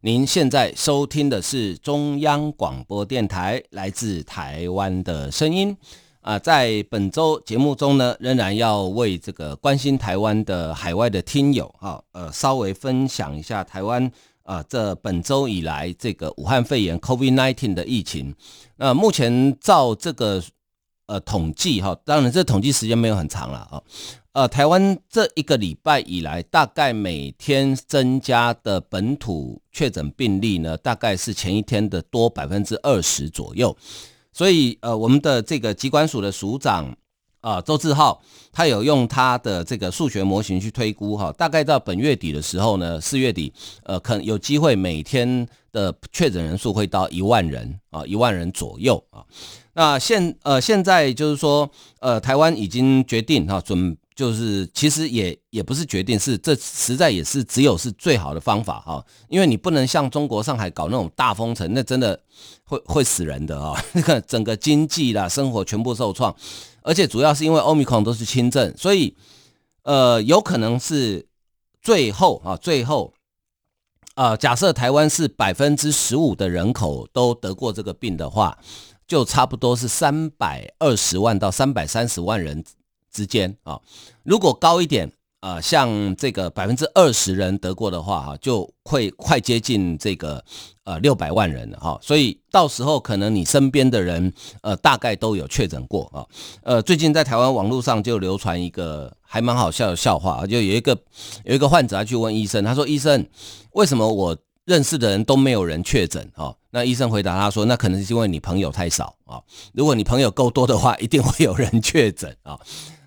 您现在收听的是中央广播电台来自台湾的声音啊、在本周节目中呢，仍然要为这个关心台湾的海外的听友哈，呃，稍微分享一下台湾啊、这本周以来这个武汉肺炎 COVID-19 的疫情。那、目前照这个呃统计哈，当然这统计时间没有很长了啊。呃，台湾这一个礼拜以来，大概每天增加的本土确诊病例呢，大概是前一天的多百分之二十左右。所以，呃，我们的这个机关署的署长啊、周志浩，他有用他的这个数学模型去推估哈，大概到本月底的时候呢，四月底，呃，可能有机会每天的确诊人数会到一万人啊，一万人左右啊。那现呃现在就是说，呃，台湾已经决定哈准。就是其实也也不是决定，是这实在也是只有是最好的方法哈，因为你不能像中国上海搞那种大封城，那真的会会死人的啊，那个整个经济啦、生活全部受创，而且主要是因为 Omicron 都是轻症，所以呃有可能是最后啊最后啊假设台湾是百分之十五的人口都得过这个病的话，就差不多是三百二十万到三百三十万人。之间啊，如果高一点啊，像这个百分之二十人得过的话哈，就会快接近这个呃六百万人了哈。所以到时候可能你身边的人呃大概都有确诊过啊。呃，最近在台湾网络上就流传一个还蛮好笑的笑话，就有一个有一个患者他去问医生，他说：“医生，为什么我认识的人都没有人确诊？”哈，那医生回答他说：“那可能是因为你朋友太少啊。如果你朋友够多的话，一定会有人确诊啊。”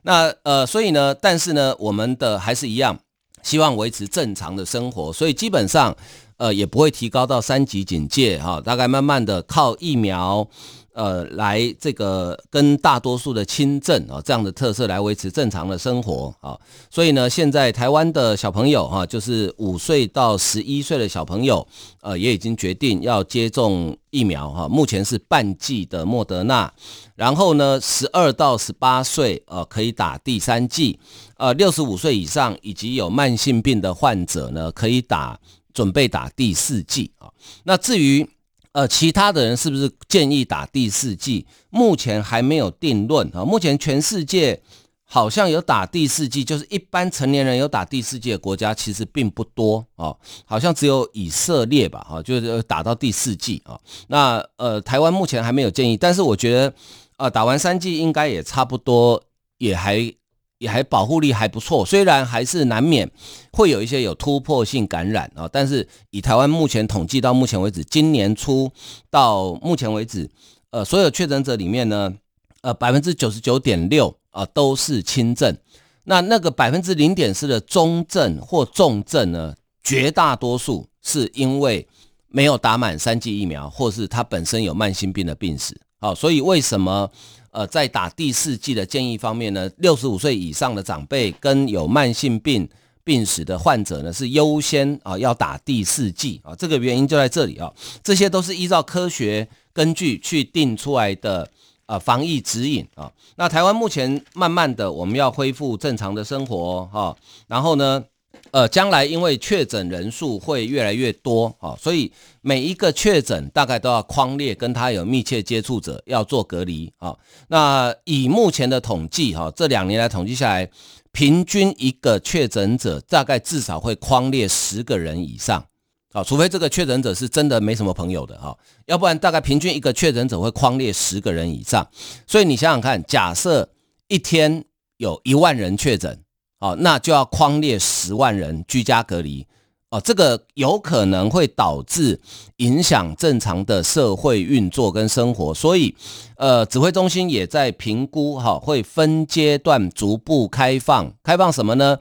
那呃，所以呢，但是呢，我们的还是一样，希望维持正常的生活，所以基本上，呃，也不会提高到三级警戒哈，大概慢慢的靠疫苗。呃，来这个跟大多数的轻症啊这样的特色来维持正常的生活啊，所以呢，现在台湾的小朋友哈，就是五岁到十一岁的小朋友，呃，也已经决定要接种疫苗哈，目前是半剂的莫德纳，然后呢，十二到十八岁呃可以打第三剂，呃，六十五岁以上以及有慢性病的患者呢，可以打准备打第四剂啊，那至于。呃，其他的人是不是建议打第四剂？目前还没有定论啊。目前全世界好像有打第四剂，就是一般成年人有打第四剂的国家其实并不多啊，好像只有以色列吧，哈，就是打到第四剂啊。那呃，台湾目前还没有建议，但是我觉得，呃，打完三剂应该也差不多，也还。也还保护力还不错，虽然还是难免会有一些有突破性感染啊，但是以台湾目前统计到目前为止，今年初到目前为止，呃，所有确诊者里面呢，呃，百分之九十九点六啊都是轻症，那那个百分之零点四的中症或重症呢，绝大多数是因为没有打满三剂疫苗，或是他本身有慢性病的病史。好，所以为什么？呃，在打第四剂的建议方面呢，六十五岁以上的长辈跟有慢性病病史的患者呢，是优先啊要打第四剂啊，这个原因就在这里啊，这些都是依照科学根据去定出来的啊防疫指引啊。那台湾目前慢慢的我们要恢复正常的生活哈，然后呢。呃，将来因为确诊人数会越来越多啊，所以每一个确诊大概都要框列跟他有密切接触者要做隔离啊。那以目前的统计哈，这两年来统计下来，平均一个确诊者大概至少会框列十个人以上啊，除非这个确诊者是真的没什么朋友的哈，要不然大概平均一个确诊者会框列十个人以上。所以你想想看，假设一天有一万人确诊。哦，那就要框列十万人居家隔离哦，这个有可能会导致影响正常的社会运作跟生活，所以呃，指挥中心也在评估哈，会分阶段逐步开放。开放什么呢？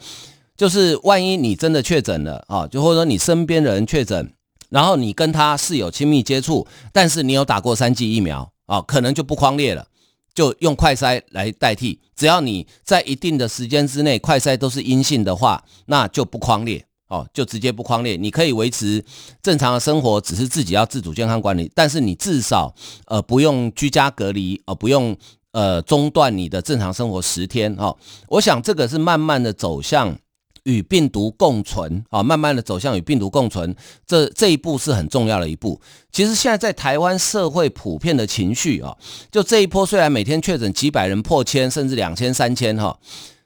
就是万一你真的确诊了啊，就或者说你身边的人确诊，然后你跟他是有亲密接触，但是你有打过三剂疫苗啊，可能就不框列了，就用快筛来代替。只要你在一定的时间之内快筛都是阴性的话，那就不框列哦，就直接不框列。你可以维持正常的生活，只是自己要自主健康管理，但是你至少呃不用居家隔离，呃不用呃中断你的正常生活十天哦。我想这个是慢慢的走向。与病毒共存啊，慢慢的走向与病毒共存，这这一步是很重要的一步。其实现在在台湾社会普遍的情绪啊，就这一波虽然每天确诊几百人破千，甚至两千、三千哈，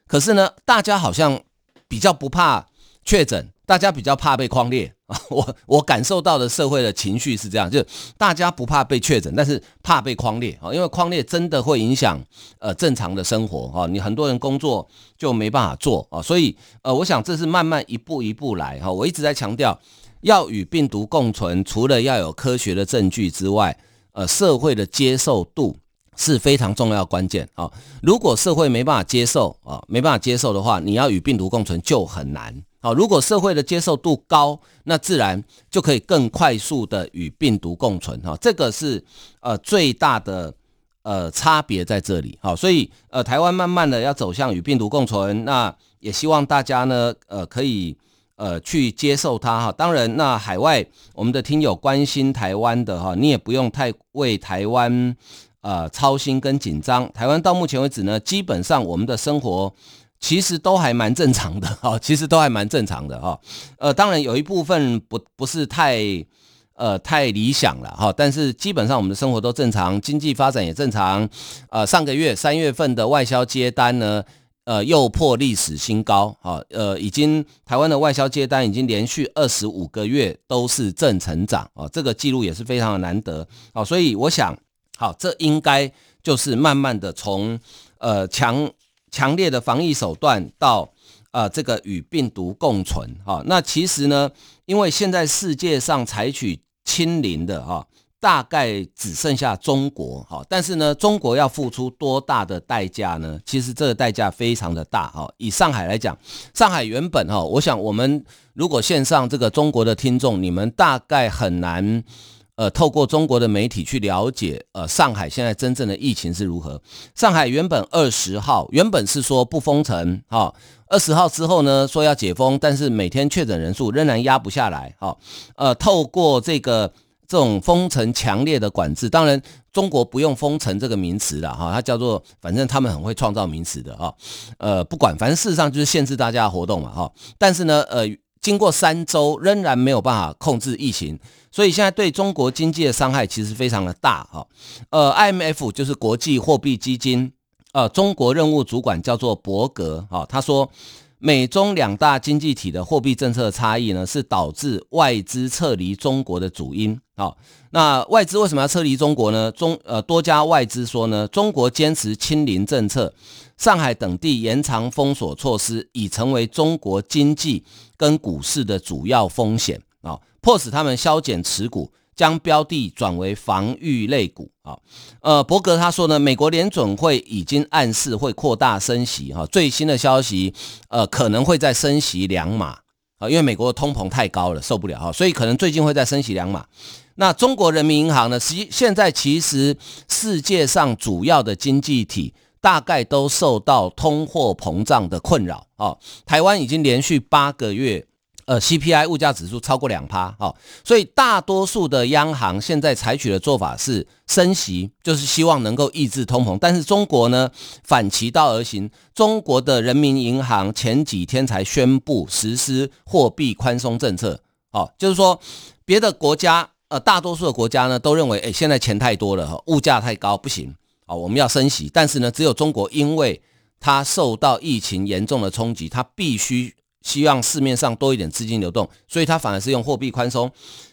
可是呢，大家好像比较不怕确诊。大家比较怕被框列啊，我我感受到的社会的情绪是这样，就大家不怕被确诊，但是怕被框列啊，因为框列真的会影响呃正常的生活啊，你很多人工作就没办法做啊，所以呃，我想这是慢慢一步一步来哈，我一直在强调要与病毒共存，除了要有科学的证据之外，呃，社会的接受度是非常重要关键啊，如果社会没办法接受啊，没办法接受的话，你要与病毒共存就很难。好，如果社会的接受度高，那自然就可以更快速的与病毒共存哈，这个是呃最大的呃差别在这里。好，所以呃台湾慢慢的要走向与病毒共存，那也希望大家呢呃可以呃去接受它哈。当然，那海外我们的听友关心台湾的哈，你也不用太为台湾呃操心跟紧张。台湾到目前为止呢，基本上我们的生活。其实都还蛮正常的哈，其实都还蛮正常的哈，呃，当然有一部分不不是太呃太理想了哈，但是基本上我们的生活都正常，经济发展也正常，呃，上个月三月份的外销接单呢，呃，又破历史新高，哈，呃，已经台湾的外销接单已经连续二十五个月都是正成长啊，这个记录也是非常的难得，啊，所以我想，好，这应该就是慢慢的从呃强。强烈的防疫手段到呃这个与病毒共存哈，那其实呢，因为现在世界上采取清零的哈，大概只剩下中国哈，但是呢，中国要付出多大的代价呢？其实这个代价非常的大哈。以上海来讲，上海原本哈，我想我们如果线上这个中国的听众，你们大概很难。呃，透过中国的媒体去了解，呃，上海现在真正的疫情是如何。上海原本二十号原本是说不封城，哈，二十号之后呢，说要解封，但是每天确诊人数仍然压不下来，哈，呃，透过这个这种封城强烈的管制，当然中国不用封城这个名词了，哈，它叫做反正他们很会创造名词的，哈，呃，不管，反正事实上就是限制大家活动嘛，哈，但是呢，呃。经过三周，仍然没有办法控制疫情，所以现在对中国经济的伤害其实非常的大哈。呃，IMF 就是国际货币基金，呃，中国任务主管叫做伯格哈，他说，美中两大经济体的货币政策差异呢，是导致外资撤离中国的主因。好，那外资为什么要撤离中国呢？中呃多家外资说呢，中国坚持清零政策。上海等地延长封锁措施，已成为中国经济跟股市的主要风险啊，迫使他们削减持股，将标的转为防御类股啊。呃，伯格他说呢，美国联准会已经暗示会扩大升息哈，最新的消息呃可能会再升息两码啊，因为美国的通膨太高了，受不了哈，所以可能最近会再升息两码。那中国人民银行呢，实现在其实世界上主要的经济体。大概都受到通货膨胀的困扰啊，台湾已经连续八个月，呃，CPI 物价指数超过两趴啊，所以大多数的央行现在采取的做法是升息，就是希望能够抑制通膨。但是中国呢，反其道而行，中国的人民银行前几天才宣布实施货币宽松政策，哦，就是说别的国家，呃，大多数的国家呢都认为，哎，现在钱太多了，物价太高，不行。啊，我们要升息，但是呢，只有中国，因为它受到疫情严重的冲击，它必须希望市面上多一点资金流动，所以它反而是用货币宽松。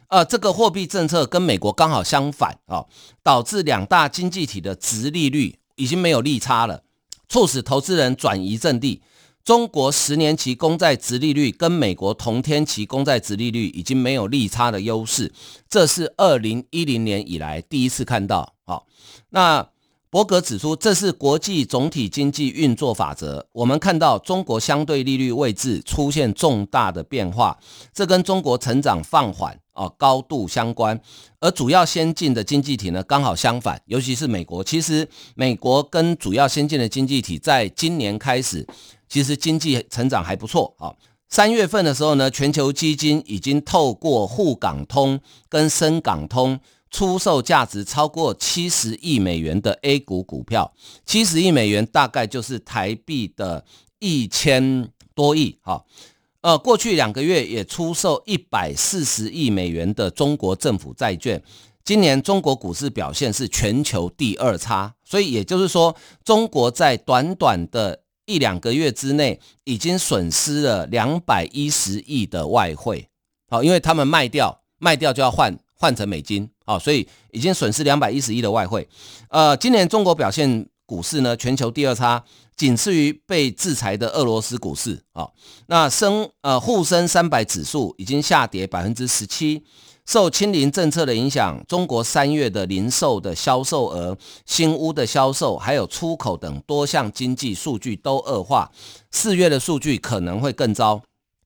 呃，这个货币政策跟美国刚好相反啊，导致两大经济体的殖利率已经没有利差了，促使投资人转移阵地。中国十年期公债殖利率跟美国同天期公债殖利率已经没有利差的优势，这是二零一零年以来第一次看到。好，那。伯格指出，这是国际总体经济运作法则。我们看到中国相对利率位置出现重大的变化，这跟中国成长放缓啊高度相关。而主要先进的经济体呢，刚好相反，尤其是美国。其实美国跟主要先进的经济体在今年开始，其实经济成长还不错啊。三月份的时候呢，全球基金已经透过沪港通跟深港通。出售价值超过七十亿美元的 A 股股票，七十亿美元大概就是台币的一千多亿。哈，呃，过去两个月也出售一百四十亿美元的中国政府债券。今年中国股市表现是全球第二差，所以也就是说，中国在短短的一两个月之内，已经损失了两百一十亿的外汇。好，因为他们卖掉，卖掉就要换。换成美金，啊，所以已经损失两百一十亿的外汇。呃，今年中国表现股市呢，全球第二差，仅次于被制裁的俄罗斯股市。啊，那深呃沪深三百指数已经下跌百分之十七，受清零政策的影响，中国三月的零售的销售额、新屋的销售，还有出口等多项经济数据都恶化，四月的数据可能会更糟。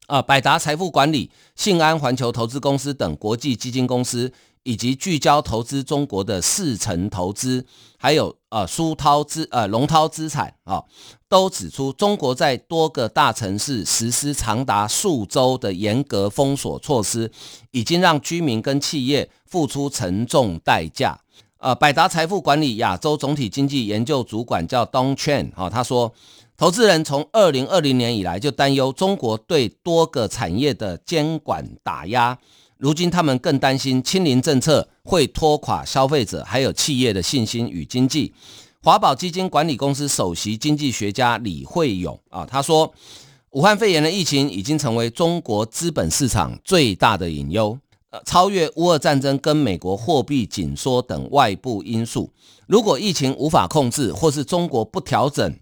啊，百达财富管理、信安环球投资公司等国际基金公司，以及聚焦投资中国的四城投资，还有啊苏涛资呃龙涛资产啊，都指出中国在多个大城市实施长达数周的严格封锁措施，已经让居民跟企业付出沉重代价。呃，百达财富管理亚洲总体经济研究主管叫 Don Chen 啊，他说。投资人从二零二零年以来就担忧中国对多个产业的监管打压，如今他们更担心清零政策会拖垮消费者还有企业的信心与经济。华宝基金管理公司首席经济学家李慧勇啊，他说，武汉肺炎的疫情已经成为中国资本市场最大的隐忧，超越乌俄战争跟美国货币紧缩等外部因素。如果疫情无法控制，或是中国不调整。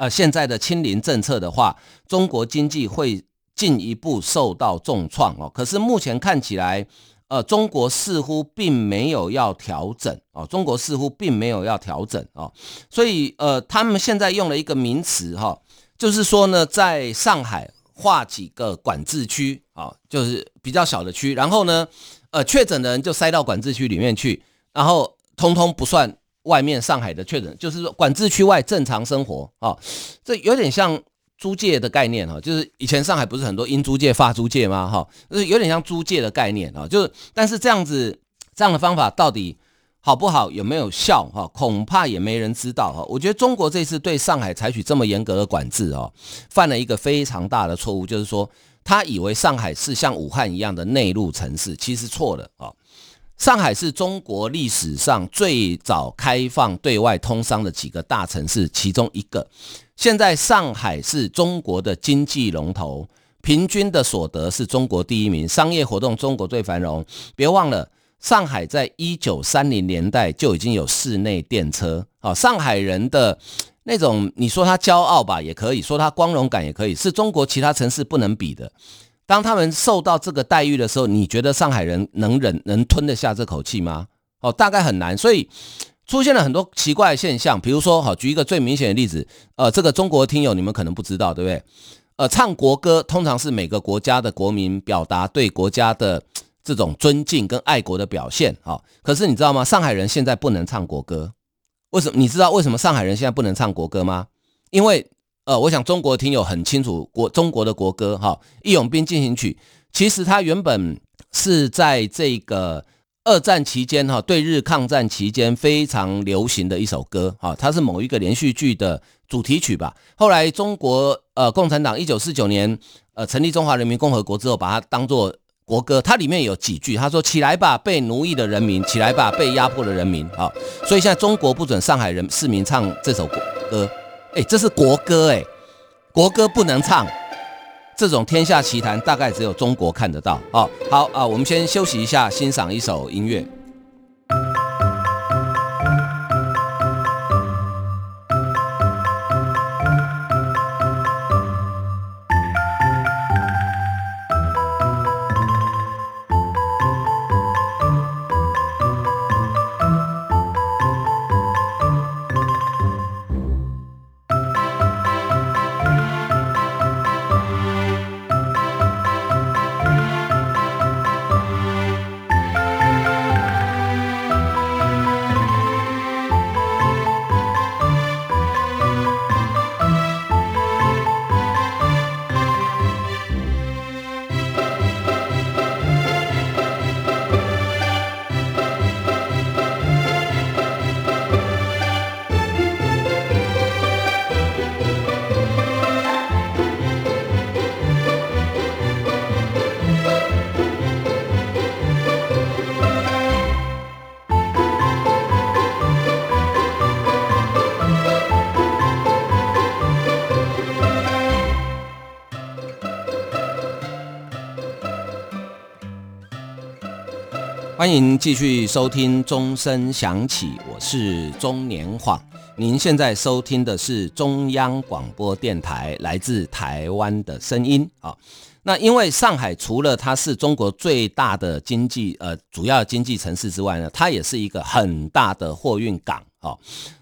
呃，现在的清零政策的话，中国经济会进一步受到重创哦。可是目前看起来，呃，中国似乎并没有要调整哦，中国似乎并没有要调整哦。所以，呃，他们现在用了一个名词哈，就是说呢，在上海划几个管制区啊，就是比较小的区，然后呢，呃，确诊的人就塞到管制区里面去，然后通通不算。外面上海的确诊，就是说管制区外正常生活啊，这有点像租界的概念哈，就是以前上海不是很多英租界、法租界吗？哈，就是有点像租界的概念啊，就是但是这样子这样的方法到底好不好，有没有效哈？恐怕也没人知道哈。我觉得中国这次对上海采取这么严格的管制哦，犯了一个非常大的错误，就是说他以为上海是像武汉一样的内陆城市，其实错了啊。上海是中国历史上最早开放对外通商的几个大城市其中一个。现在上海是中国的经济龙头，平均的所得是中国第一名，商业活动中国最繁荣。别忘了，上海在一九三零年代就已经有室内电车。好，上海人的那种，你说他骄傲吧，也可以说他光荣感也可以，是中国其他城市不能比的。当他们受到这个待遇的时候，你觉得上海人能忍、能吞得下这口气吗？哦，大概很难。所以出现了很多奇怪的现象，比如说，好，举一个最明显的例子，呃，这个中国听友你们可能不知道，对不对？呃，唱国歌通常是每个国家的国民表达对国家的这种尊敬跟爱国的表现，好，可是你知道吗？上海人现在不能唱国歌，为什么？你知道为什么上海人现在不能唱国歌吗？因为呃，我想中国听友很清楚国中国的国歌哈，《义勇兵进行曲》，其实它原本是在这个二战期间哈，对日抗战期间非常流行的一首歌哈，它是某一个连续剧的主题曲吧。后来中国呃共产党一九四九年呃成立中华人民共和国之后，把它当做国歌，它里面有几句，他说：“起来吧，被奴役的人民，起来吧，被压迫的人民。”啊，所以现在中国不准上海人市民唱这首歌。哎，这是国歌哎，国歌不能唱，这种天下奇谈大概只有中国看得到。哦，好啊，我们先休息一下，欣赏一首音乐。欢迎继续收听钟声响起，我是钟年晃。您现在收听的是中央广播电台来自台湾的声音啊。那因为上海除了它是中国最大的经济呃主要经济城市之外呢，它也是一个很大的货运港啊。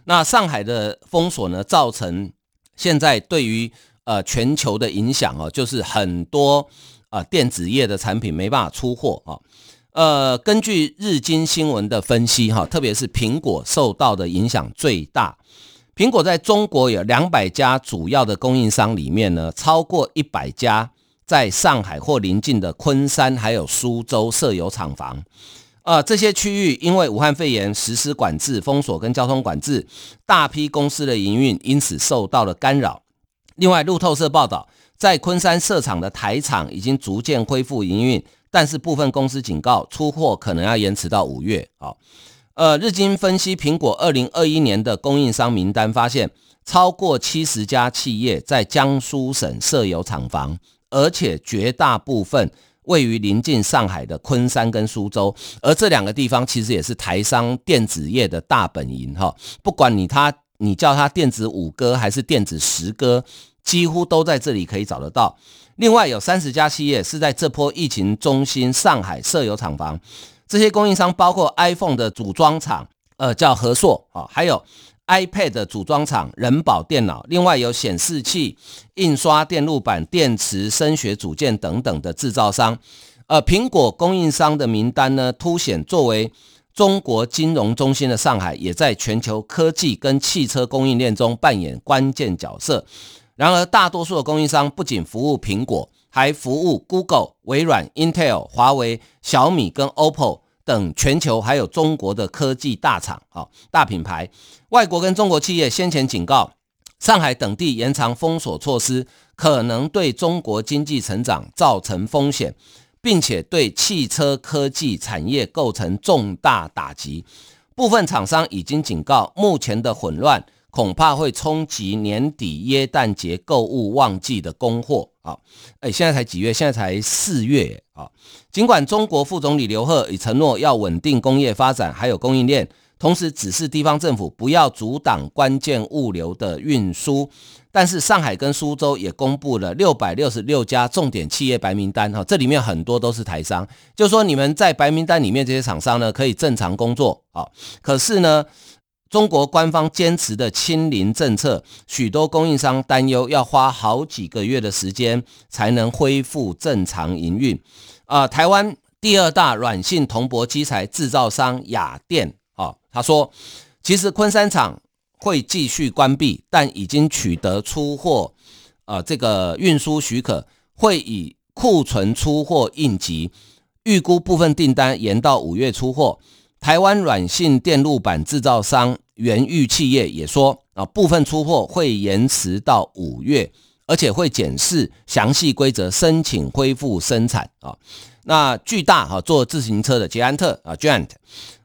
那上海的封锁呢，造成现在对于呃全球的影响哦，就是很多呃电子业的产品没办法出货啊。呃，根据日经新闻的分析，哈，特别是苹果受到的影响最大。苹果在中国有两百家主要的供应商里面呢，超过一百家在上海或邻近的昆山还有苏州设有厂房。呃，这些区域因为武汉肺炎实施管制、封锁跟交通管制，大批公司的营运因此受到了干扰。另外，路透社报道，在昆山设厂的台厂已经逐渐恢复营运。但是部分公司警告，出货可能要延迟到五月。好，呃，日经分析苹果二零二一年的供应商名单，发现超过七十家企业在江苏省设有厂房，而且绝大部分位于临近上海的昆山跟苏州，而这两个地方其实也是台商电子业的大本营。哈，不管你他你叫他电子五哥还是电子十哥，几乎都在这里可以找得到。另外有三十家企业是在这波疫情中心上海设有厂房，这些供应商包括 iPhone 的组装厂，呃，叫和硕啊，还有 iPad 的组装厂人保电脑，另外有显示器、印刷电路板、电池、声学组件等等的制造商。呃，苹果供应商的名单呢，凸显作为中国金融中心的上海，也在全球科技跟汽车供应链中扮演关键角色。然而，大多数的供应商不仅服务苹果，还服务 Google、微软、Intel、华为、小米跟 OPPO 等全球还有中国的科技大厂、啊大品牌。外国跟中国企业先前警告，上海等地延长封锁措施可能对中国经济成长造成风险，并且对汽车科技产业构成重大打击。部分厂商已经警告，目前的混乱。恐怕会冲击年底耶诞节购物旺季的供货啊！哎，现在才几月？现在才四月啊！尽管中国副总理刘鹤已承诺要稳定工业发展，还有供应链，同时指示地方政府不要阻挡关键物流的运输，但是上海跟苏州也公布了六百六十六家重点企业白名单哈，这里面很多都是台商，就说你们在白名单里面这些厂商呢，可以正常工作啊，可是呢，中国官方坚持的清零政策，许多供应商担忧要花好几个月的时间才能恢复正常营运。啊、台湾第二大软性铜箔基材制造商雅电啊，他说，其实昆山厂会继续关闭，但已经取得出货啊这个运输许可，会以库存出货应急，预估部分订单延到五月出货。台湾软性电路板制造商元裕企业也说啊，部分出货会延迟到五月，而且会检视详细规则，申请恢复生产啊。那巨大哈做自行车的捷安特啊，Giant，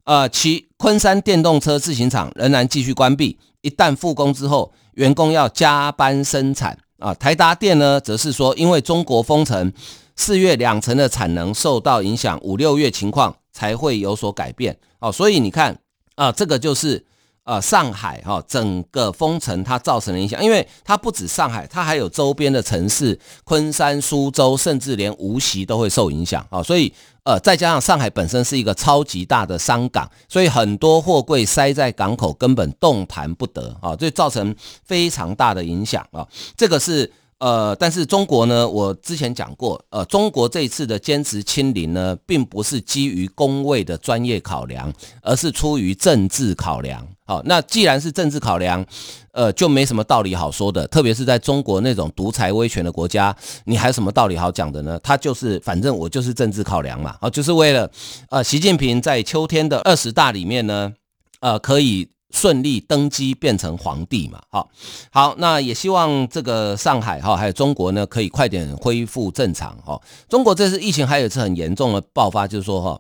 呃，其昆山电动车自行厂仍然继续关闭，一旦复工之后，员工要加班生产啊。台达电呢，则是说因为中国封城，四月两成的产能受到影响，五六月情况。才会有所改变哦，所以你看啊，这个就是呃上海哈整个封城它造成的影响，因为它不止上海，它还有周边的城市，昆山、苏州，甚至连无锡都会受影响啊。所以呃再加上上海本身是一个超级大的商港，所以很多货柜塞在港口根本动弹不得啊，所以造成非常大的影响啊。这个是。呃，但是中国呢，我之前讲过，呃，中国这一次的坚持清零呢，并不是基于公卫的专业考量，而是出于政治考量。好，那既然是政治考量，呃，就没什么道理好说的。特别是在中国那种独裁威权的国家，你还有什么道理好讲的呢？他就是，反正我就是政治考量嘛，啊，就是为了，呃，习近平在秋天的二十大里面呢，呃，可以。顺利登基变成皇帝嘛？好，好，那也希望这个上海哈，还有中国呢，可以快点恢复正常哈。中国这次疫情还有一次很严重的爆发，就是说哈，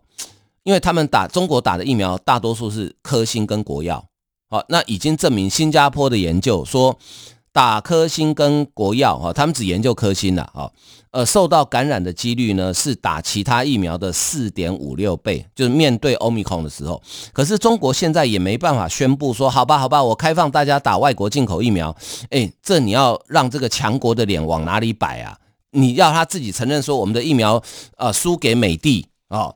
因为他们打中国打的疫苗大多数是科兴跟国药，好，那已经证明新加坡的研究说打科兴跟国药哈，他们只研究科兴了哈，呃，受到感染的几率呢是打其他疫苗的四点五六倍，就是面对 Omicron 的时候。可是中国现在也没办法宣布说，好吧，好吧，我开放大家打外国进口疫苗。诶，这你要让这个强国的脸往哪里摆啊？你要他自己承认说我们的疫苗呃输给美帝哦，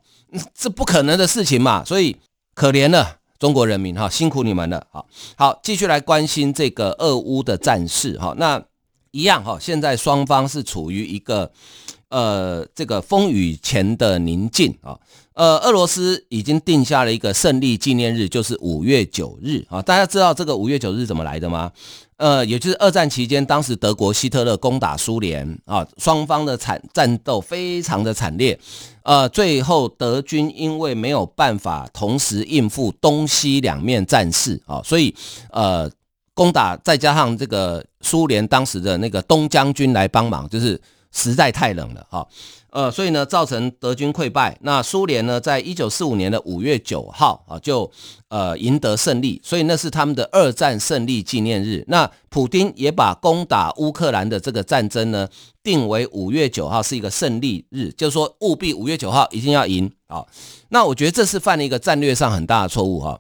这不可能的事情嘛。所以可怜了中国人民哈，辛苦你们了。好，好，继续来关心这个俄乌的战事哈。那。一样哈，现在双方是处于一个呃这个风雨前的宁静啊。呃，俄罗斯已经定下了一个胜利纪念日，就是五月九日啊。大家知道这个五月九日怎么来的吗？呃，也就是二战期间，当时德国希特勒攻打苏联啊，双方的惨战斗非常的惨烈。呃，最后德军因为没有办法同时应付东西两面战事啊，所以呃。攻打，再加上这个苏联当时的那个东将军来帮忙，就是实在太冷了哈，呃，所以呢，造成德军溃败。那苏联呢，在一九四五年的五月九号啊，就呃赢得胜利，所以那是他们的二战胜利纪念日。那普丁也把攻打乌克兰的这个战争呢，定为五月九号是一个胜利日，就是说务必五月九号一定要赢啊。那我觉得这是犯了一个战略上很大的错误哈。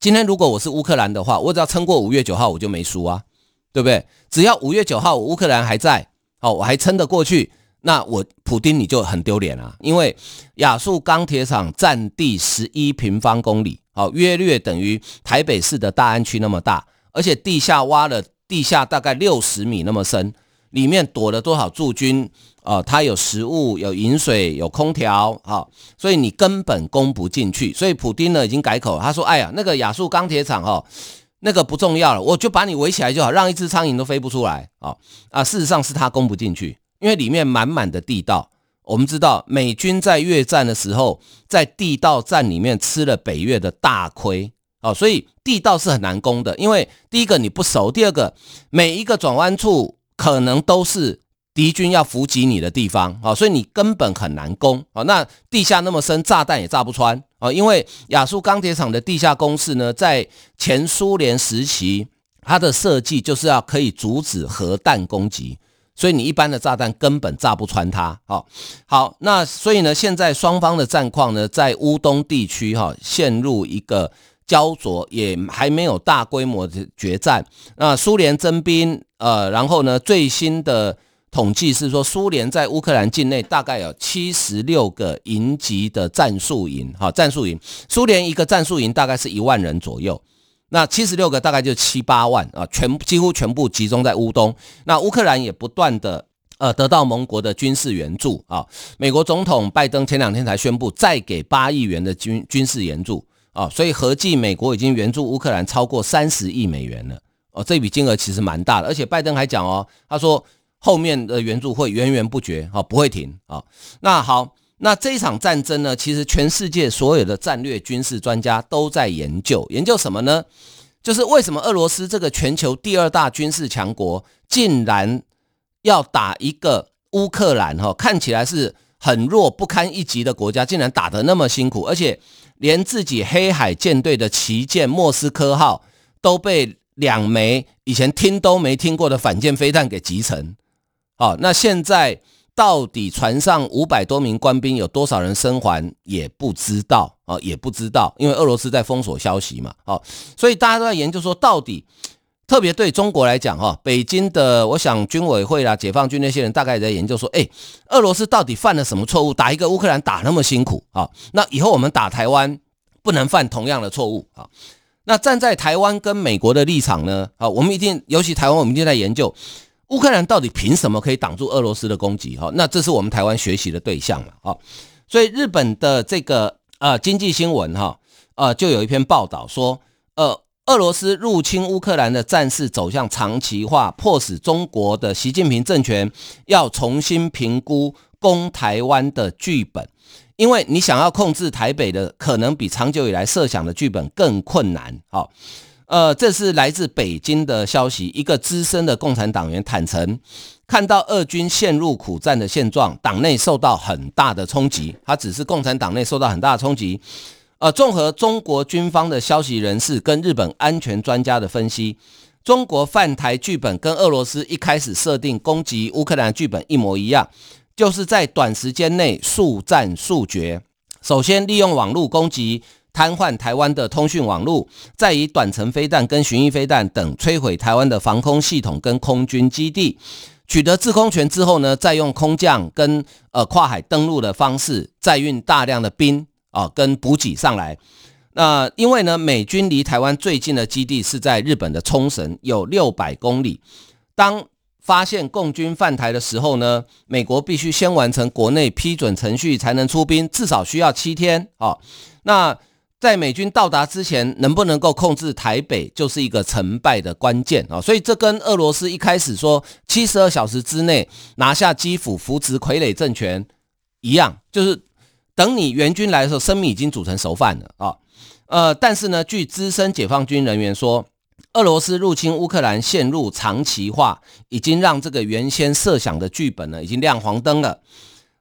今天如果我是乌克兰的话，我只要撑过五月九号，我就没输啊，对不对？只要五月九号乌克兰还在，哦，我还撑得过去，那我普丁你就很丢脸啊，因为亚速钢铁厂占地十一平方公里，好，约略等于台北市的大安区那么大，而且地下挖了地下大概六十米那么深，里面躲了多少驻军？哦，它有食物，有饮水，有空调，好，所以你根本攻不进去。所以普丁呢已经改口，他说：“哎呀，那个亚速钢铁厂哦，那个不重要了，我就把你围起来就好，让一只苍蝇都飞不出来。”啊啊，事实上是他攻不进去，因为里面满满的地道。我们知道美军在越战的时候，在地道战里面吃了北越的大亏，哦，所以地道是很难攻的，因为第一个你不熟，第二个每一个转弯处可能都是。敌军要伏击你的地方啊，所以你根本很难攻啊。那地下那么深，炸弹也炸不穿啊。因为亚速钢铁厂的地下工事呢，在前苏联时期，它的设计就是要可以阻止核弹攻击，所以你一般的炸弹根本炸不穿它。好，好，那所以呢，现在双方的战况呢，在乌东地区哈，陷入一个焦灼，也还没有大规模的决战。那苏联征兵，呃，然后呢，最新的。统计是说，苏联在乌克兰境内大概有七十六个营级的战术营，哈，战术营。苏联一个战术营大概是一万人左右，那七十六个大概就七八万啊，全几乎全部集中在乌东。那乌克兰也不断的呃得到盟国的军事援助啊，美国总统拜登前两天才宣布再给八亿元的军军事援助啊，所以合计美国已经援助乌克兰超过三十亿美元了哦，这笔金额其实蛮大的，而且拜登还讲哦，他说。后面的援助会源源不绝，哈，不会停啊。那好，那这一场战争呢，其实全世界所有的战略军事专家都在研究，研究什么呢？就是为什么俄罗斯这个全球第二大军事强国，竟然要打一个乌克兰，哈，看起来是很弱不堪一击的国家，竟然打得那么辛苦，而且连自己黑海舰队的旗舰莫斯科号都被两枚以前听都没听过的反舰飞弹给击沉。好，那现在到底船上五百多名官兵有多少人生还也不知道啊，也不知道，因为俄罗斯在封锁消息嘛。好，所以大家都在研究说，到底特别对中国来讲，哈，北京的我想军委会啦、解放军那些人大概也在研究说，哎，俄罗斯到底犯了什么错误，打一个乌克兰打那么辛苦啊？那以后我们打台湾不能犯同样的错误啊？那站在台湾跟美国的立场呢？啊，我们一定，尤其台湾，我们一定在研究。乌克兰到底凭什么可以挡住俄罗斯的攻击？哈，那这是我们台湾学习的对象了。哈，所以日本的这个呃经济新闻哈呃就有一篇报道说，呃，俄罗斯入侵乌克兰的战事走向长期化，迫使中国的习近平政权要重新评估攻台湾的剧本，因为你想要控制台北的，可能比长久以来设想的剧本更困难。哈。呃，这是来自北京的消息。一个资深的共产党员坦承，看到俄军陷入苦战的现状，党内受到很大的冲击。他只是共产党内受到很大的冲击。呃，综合中国军方的消息人士跟日本安全专家的分析，中国犯台剧本跟俄罗斯一开始设定攻击乌克兰剧本一模一样。就是在短时间内速战速决。首先利用网络攻击，瘫痪台湾的通讯网络，再以短程飞弹跟巡弋飞弹等摧毁台湾的防空系统跟空军基地。取得制空权之后呢，再用空降跟呃跨海登陆的方式，再运大量的兵啊、跟补给上来。那因为呢，美军离台湾最近的基地是在日本的冲绳，有六百公里。当发现共军犯台的时候呢，美国必须先完成国内批准程序才能出兵，至少需要七天啊、那在美军到达之前，能不能够控制台北，就是一个成败的关键啊、所以这跟俄罗斯一开始说七十二小时之内拿下基辅，扶植傀儡政权一样，就是等你援军来的时候，生米已经煮成熟饭了啊、呃，但是呢，据资深解放军人员说，俄罗斯入侵乌克兰陷入长期化，已经让这个原先设想的剧本呢，已经亮黄灯了。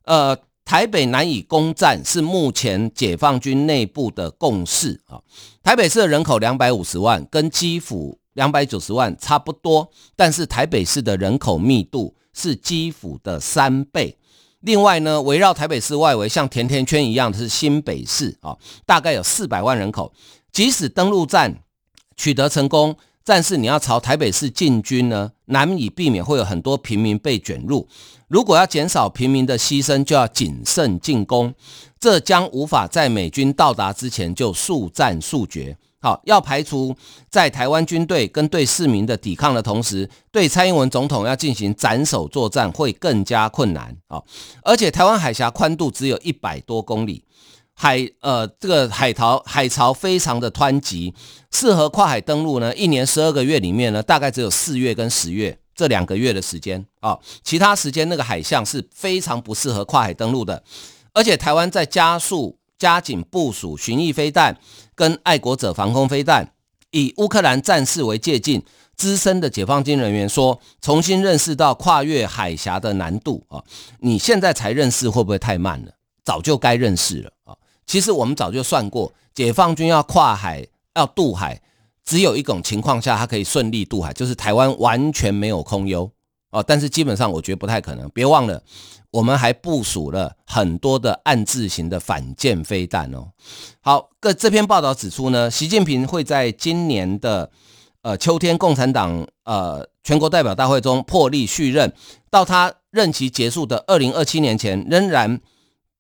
呃。台北难以攻占是目前解放军内部的共识啊。台北市的人口两百五十万，跟基辅两百九十万差不多，但是台北市的人口密度是基辅的三倍。另外呢，围绕台北市外围像甜甜圈一样的是新北市啊，大概有四百万人口。即使登陆战取得成功，但是你要朝台北市进军呢，难以避免会有很多平民被卷入。如果要减少平民的牺牲，就要谨慎进攻，这将无法在美军到达之前就速战速决。好，要排除在台湾军队跟对市民的抵抗的同时，对蔡英文总统要进行斩首作战会更加困难。好，而且台湾海峡宽度只有一百多公里。海呃，这个海潮海潮非常的湍急，适合跨海登陆呢。一年十二个月里面呢，大概只有四月跟十月这两个月的时间啊、哦，其他时间那个海象是非常不适合跨海登陆的。而且台湾在加速加紧部署巡弋飞弹跟爱国者防空飞弹，以乌克兰战事为借镜。资深的解放军人员说，重新认识到跨越海峡的难度啊、你现在才认识会不会太慢了？早就该认识了。其实我们早就算过，解放军要跨海要渡海，只有一种情况下它可以顺利渡海，就是台湾完全没有空优哦。但是基本上我觉得不太可能。别忘了，我们还部署了很多的暗字型的反舰飞弹哦。好，各这篇报道指出呢，习近平会在今年的呃秋天共产党呃全国代表大会中破例续任，到他任期结束的二零二七年前仍然。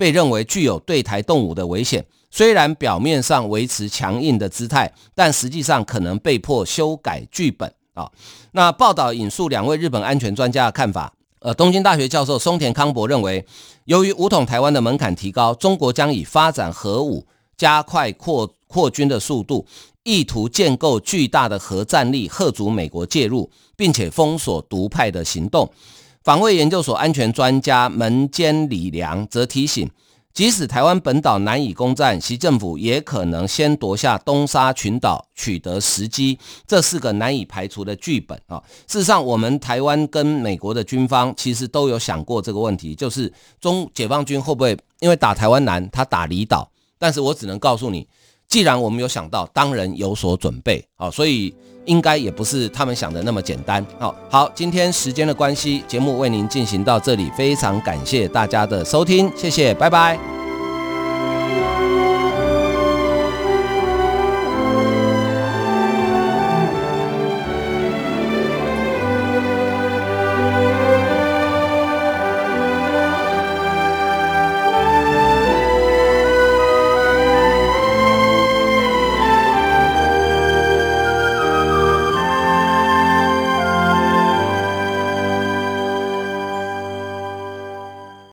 被认为具有对台动武的危险，虽然表面上维持强硬的姿态，但实际上可能被迫修改剧本啊。那报道引述两位日本安全专家的看法，呃，东京大学教授松田康博认为，由于武统台湾的门槛提高，中国将以发展核武加快扩扩军的速度，意图建构巨大的核战力，吓阻美国介入，并且封锁独派的行动。防卫研究所安全专家门间李良则提醒，即使台湾本岛难以攻占，习政府也可能先夺下东沙群岛，取得时机，这是个难以排除的剧本啊。事实上，我们台湾跟美国的军方其实都有想过这个问题，就是中解放军会不会因为打台湾难，他打离岛？但是我只能告诉你，既然我们有想到，当然有所准备好，所以。应该也不是他们想的那么简单。好，好，今天时间的关系，节目为您进行到这里，非常感谢大家的收听，谢谢，拜拜。